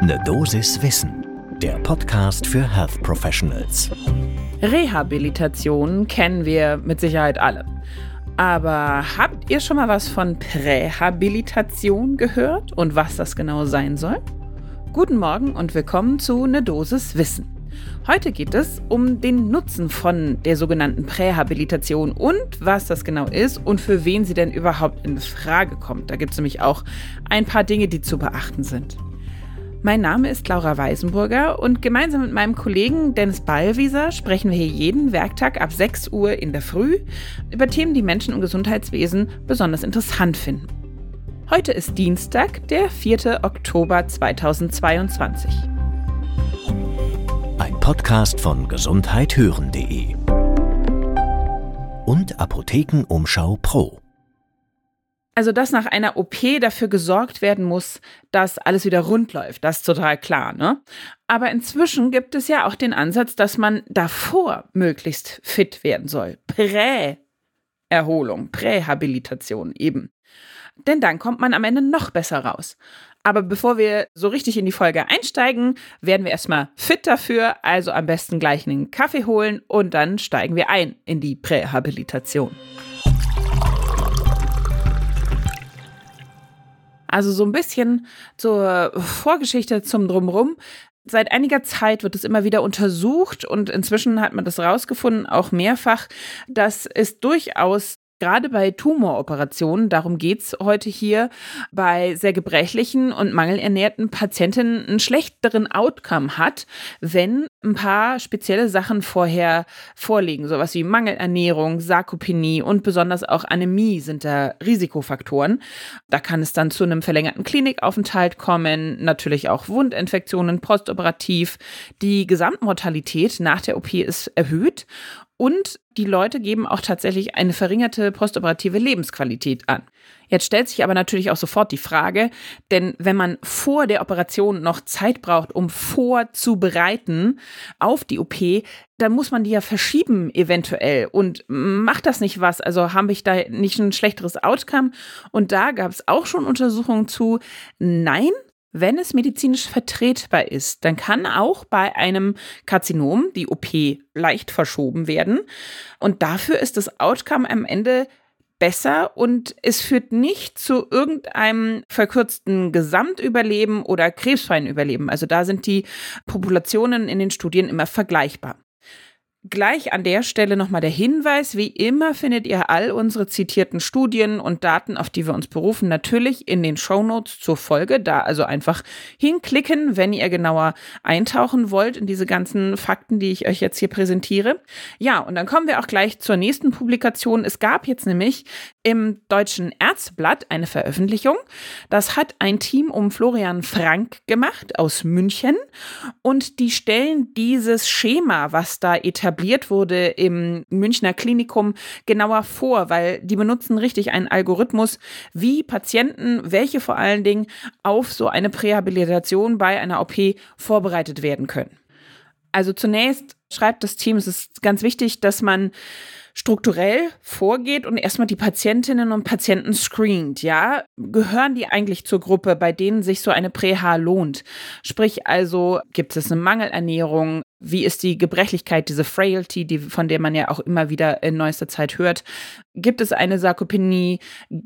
Ne Dosis Wissen, der Podcast für Health Professionals. Rehabilitation kennen wir mit Sicherheit alle. Aber habt ihr schon mal was von Prähabilitation gehört und was das genau sein soll? Guten Morgen und willkommen zu Ne Dosis Wissen. Heute geht es um den Nutzen von der sogenannten Prähabilitation und was das genau ist und für wen sie denn überhaupt in Frage kommt. Da gibt es nämlich auch ein paar Dinge, die zu beachten sind. Mein Name ist Laura Weisenburger und gemeinsam mit meinem Kollegen Dennis Ballwieser sprechen wir hier jeden Werktag ab 6 Uhr in der Früh über Themen, die Menschen im Gesundheitswesen besonders interessant finden. Heute ist Dienstag, der 4. Oktober 2022. Ein Podcast von gesundheithören.de und Apothekenumschau Pro. Also, dass nach einer OP dafür gesorgt werden muss, dass alles wieder rund läuft, das ist total klar, ne? Aber inzwischen gibt es ja auch den Ansatz, dass man davor möglichst fit werden soll. Prä-Erholung, Prähabilitation eben. Denn dann kommt man am Ende noch besser raus. Aber bevor wir so richtig in die Folge einsteigen, werden wir erstmal fit dafür, also am besten gleich einen Kaffee holen und dann steigen wir ein in die Prähabilitation. Also so ein bisschen zur Vorgeschichte zum Drumrum. Seit einiger Zeit wird es immer wieder untersucht und inzwischen hat man das rausgefunden, auch mehrfach, dass es durchaus Gerade bei Tumoroperationen, darum geht es heute hier, bei sehr gebrechlichen und mangelernährten Patientinnen einen schlechteren Outcome hat, wenn ein paar spezielle Sachen vorher vorliegen. Sowas wie Mangelernährung, Sarkopenie und besonders auch Anämie sind da Risikofaktoren. Da kann es dann zu einem verlängerten Klinikaufenthalt kommen, natürlich auch Wundinfektionen postoperativ. Die Gesamtmortalität nach der OP ist erhöht und die Leute geben auch tatsächlich eine verringerte postoperative Lebensqualität an. Jetzt stellt sich aber natürlich auch sofort die Frage, denn wenn man vor der Operation noch Zeit braucht, um vorzubereiten auf die OP, dann muss man die ja verschieben eventuell und macht das nicht was? Also habe ich da nicht ein schlechteres Outcome? Und da gab es auch schon Untersuchungen zu, nein, wenn es medizinisch vertretbar ist, dann kann auch bei einem Karzinom die OP leicht verschoben werden. Und dafür ist das Outcome am Ende besser und es führt nicht zu irgendeinem verkürzten Gesamtüberleben oder krebsfreien Überleben. Also da sind die Populationen in den Studien immer vergleichbar. Gleich an der Stelle nochmal der Hinweis, wie immer findet ihr all unsere zitierten Studien und Daten, auf die wir uns berufen, natürlich in den Shownotes zur Folge. Da also einfach hinklicken, wenn ihr genauer eintauchen wollt in diese ganzen Fakten, die ich euch jetzt hier präsentiere. Ja, und dann kommen wir auch gleich zur nächsten Publikation. Es gab jetzt nämlich im Deutschen Ärzteblatt eine Veröffentlichung. Das hat ein Team um Florian Frank gemacht aus München und die stellen dieses Schema, was da etabliert etabliert wurde im Münchner Klinikum, genauer vor, weil die benutzen richtig einen Algorithmus, wie Patienten, welche vor allen Dingen auf so eine Prähabilitation bei einer OP vorbereitet werden können. Also zunächst schreibt das Team, es ist ganz wichtig, dass man strukturell vorgeht und erstmal die Patientinnen und Patienten screent, ja? Gehören die eigentlich zur Gruppe, bei denen sich so eine Präha lohnt? Sprich also, gibt es eine Mangelernährung? Wie ist die Gebrechlichkeit, diese Frailty, die, von der man ja auch immer wieder in neuester Zeit hört? Gibt es eine Sarkopenie?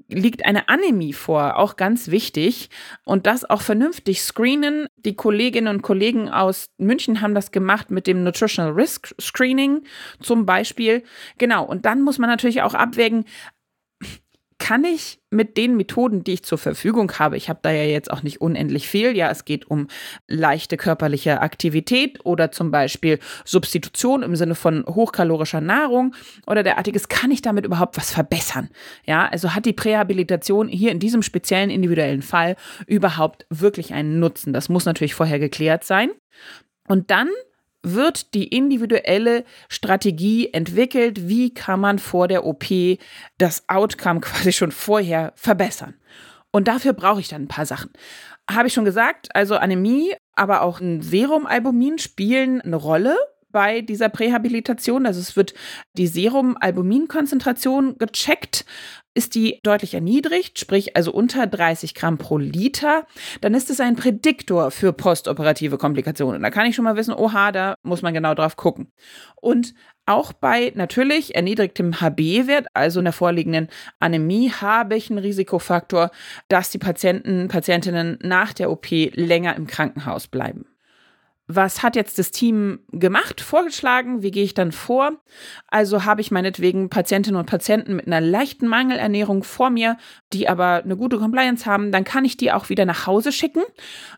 Liegt eine Anämie vor? Auch ganz wichtig. Und das auch vernünftig screenen. Die Kolleginnen und Kollegen aus München haben das gemacht mit dem Nutritional Risk Screening zum Beispiel. Genau. Und dann muss man natürlich auch abwägen, kann ich mit den Methoden, die ich zur Verfügung habe, ich habe da ja jetzt auch nicht unendlich viel, ja, es geht um leichte körperliche Aktivität oder zum Beispiel Substitution im Sinne von hochkalorischer Nahrung oder derartiges, kann ich damit überhaupt was verbessern? Ja, also hat die Prähabilitation hier in diesem speziellen individuellen Fall überhaupt wirklich einen Nutzen? Das muss natürlich vorher geklärt sein. Und dann wird die individuelle Strategie entwickelt, wie kann man vor der OP das Outcome quasi schon vorher verbessern. Und dafür brauche ich dann ein paar Sachen. Habe ich schon gesagt, also Anämie, aber auch ein Serumalbumin spielen eine Rolle bei dieser Prähabilitation. Also es wird die Serumalbuminkonzentration gecheckt ist die deutlich erniedrigt, sprich also unter 30 Gramm pro Liter, dann ist es ein Prädiktor für postoperative Komplikationen. Da kann ich schon mal wissen, oha, da muss man genau drauf gucken. Und auch bei natürlich erniedrigtem HB-Wert, also einer vorliegenden Anämie, habe ich einen Risikofaktor, dass die Patienten, Patientinnen nach der OP länger im Krankenhaus bleiben. Was hat jetzt das Team gemacht, vorgeschlagen? Wie gehe ich dann vor? Also habe ich meinetwegen Patientinnen und Patienten mit einer leichten Mangelernährung vor mir, die aber eine gute Compliance haben, dann kann ich die auch wieder nach Hause schicken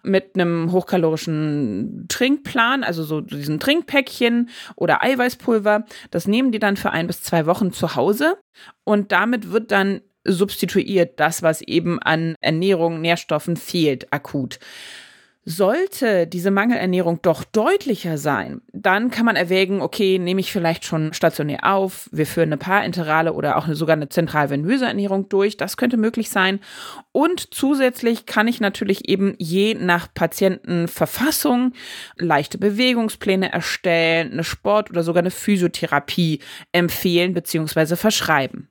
mit einem hochkalorischen Trinkplan, also so diesen Trinkpäckchen oder Eiweißpulver. Das nehmen die dann für ein bis zwei Wochen zu Hause und damit wird dann substituiert das, was eben an Ernährung, Nährstoffen fehlt, akut. Sollte diese Mangelernährung doch deutlicher sein, dann kann man erwägen, okay, nehme ich vielleicht schon stationär auf, wir führen eine parenterale oder auch sogar eine zentralvenöse Ernährung durch, das könnte möglich sein. Und zusätzlich kann ich natürlich eben je nach Patientenverfassung leichte Bewegungspläne erstellen, eine Sport- oder sogar eine Physiotherapie empfehlen bzw. verschreiben.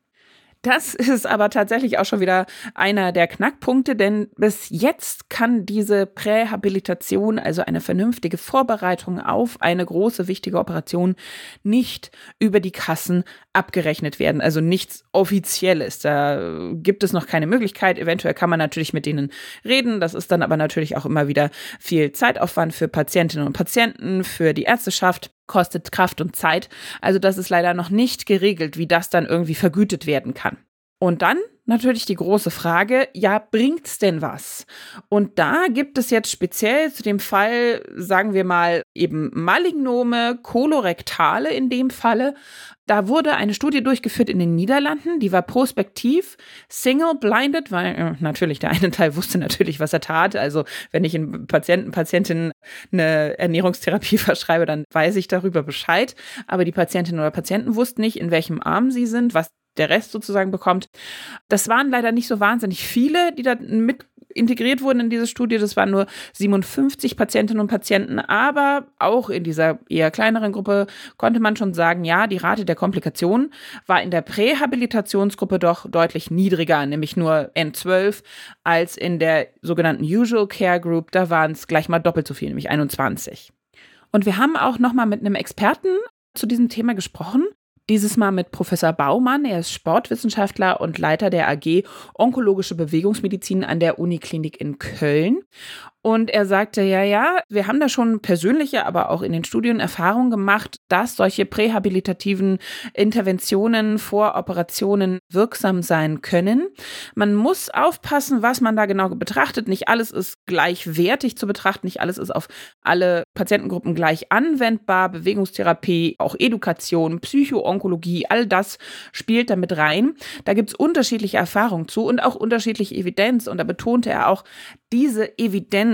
Das ist aber tatsächlich auch schon wieder einer der Knackpunkte, denn bis jetzt kann diese Prähabilitation, also eine vernünftige Vorbereitung auf eine große, wichtige Operation, nicht über die Kassen abgerechnet werden. Also nichts Offizielles. Da gibt es noch keine Möglichkeit. Eventuell kann man natürlich mit denen reden. Das ist dann aber natürlich auch immer wieder viel Zeitaufwand für Patientinnen und Patienten, für die Ärzteschaft kostet Kraft und Zeit. Also das ist leider noch nicht geregelt, wie das dann irgendwie vergütet werden kann. Und dann natürlich die große Frage, ja, bringt's denn was? Und da gibt es jetzt speziell zu dem Fall, sagen wir mal, eben Malignome, kolorektale in dem Falle. Da wurde eine Studie durchgeführt in den Niederlanden, die war prospektiv, single-blinded, weil äh, natürlich der eine Teil wusste natürlich, was er tat. Also wenn ich in Patienten, Patientinnen eine Ernährungstherapie verschreibe, dann weiß ich darüber Bescheid. Aber die Patientinnen oder Patienten wussten nicht, in welchem Arm sie sind, was der Rest sozusagen bekommt. Das waren leider nicht so wahnsinnig viele, die da mit integriert wurden in diese Studie. Das waren nur 57 Patientinnen und Patienten, aber auch in dieser eher kleineren Gruppe konnte man schon sagen, ja, die Rate der Komplikationen war in der Prähabilitationsgruppe doch deutlich niedriger, nämlich nur N12, als in der sogenannten Usual Care Group. Da waren es gleich mal doppelt so viel, nämlich 21. Und wir haben auch noch mal mit einem Experten zu diesem Thema gesprochen. Dieses Mal mit Professor Baumann. Er ist Sportwissenschaftler und Leiter der AG Onkologische Bewegungsmedizin an der Uniklinik in Köln. Und er sagte, ja, ja, wir haben da schon persönliche, aber auch in den Studien Erfahrungen gemacht, dass solche prähabilitativen Interventionen vor Operationen wirksam sein können. Man muss aufpassen, was man da genau betrachtet. Nicht alles ist gleichwertig zu betrachten, nicht alles ist auf alle Patientengruppen gleich anwendbar. Bewegungstherapie, auch Education, Psychoonkologie, all das spielt damit rein. Da gibt es unterschiedliche Erfahrungen zu und auch unterschiedliche Evidenz. Und da betonte er auch, diese Evidenz,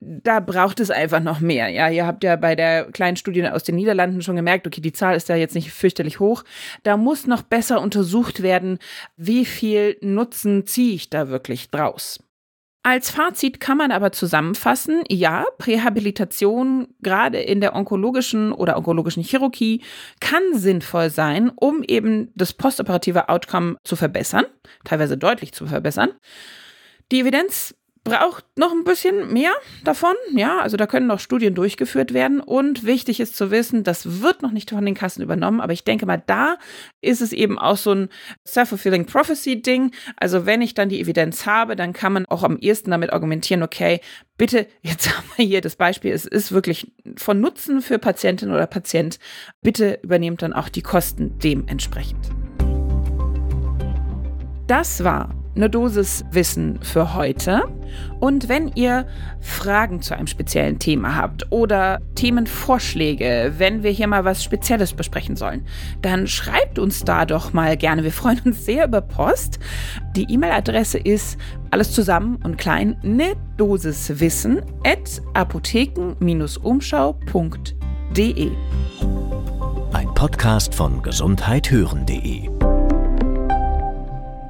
da braucht es einfach noch mehr. Ja, ihr habt ja bei der kleinen Studie aus den Niederlanden schon gemerkt, okay, die Zahl ist da jetzt nicht fürchterlich hoch. Da muss noch besser untersucht werden, wie viel Nutzen ziehe ich da wirklich draus. Als Fazit kann man aber zusammenfassen, ja, Prähabilitation gerade in der onkologischen oder onkologischen Chirurgie kann sinnvoll sein, um eben das postoperative Outcome zu verbessern, teilweise deutlich zu verbessern. Die Evidenz braucht noch ein bisschen mehr davon. Ja, also da können noch Studien durchgeführt werden. Und wichtig ist zu wissen, das wird noch nicht von den Kassen übernommen, aber ich denke mal, da ist es eben auch so ein self-fulfilling prophecy Ding. Also wenn ich dann die Evidenz habe, dann kann man auch am ehesten damit argumentieren, okay, bitte, jetzt haben wir hier das Beispiel, es ist wirklich von Nutzen für Patientin oder Patient. Bitte übernehmt dann auch die Kosten dementsprechend. Das war eine Dosis Wissen für heute. Und wenn ihr Fragen zu einem speziellen Thema habt oder Themenvorschläge, wenn wir hier mal was Spezielles besprechen sollen, dann schreibt uns da doch mal gerne. Wir freuen uns sehr über Post. Die E-Mail-Adresse ist alles zusammen und klein, eine Dosis Wissen at apotheken-umschau.de. Ein Podcast von gesundheithören.de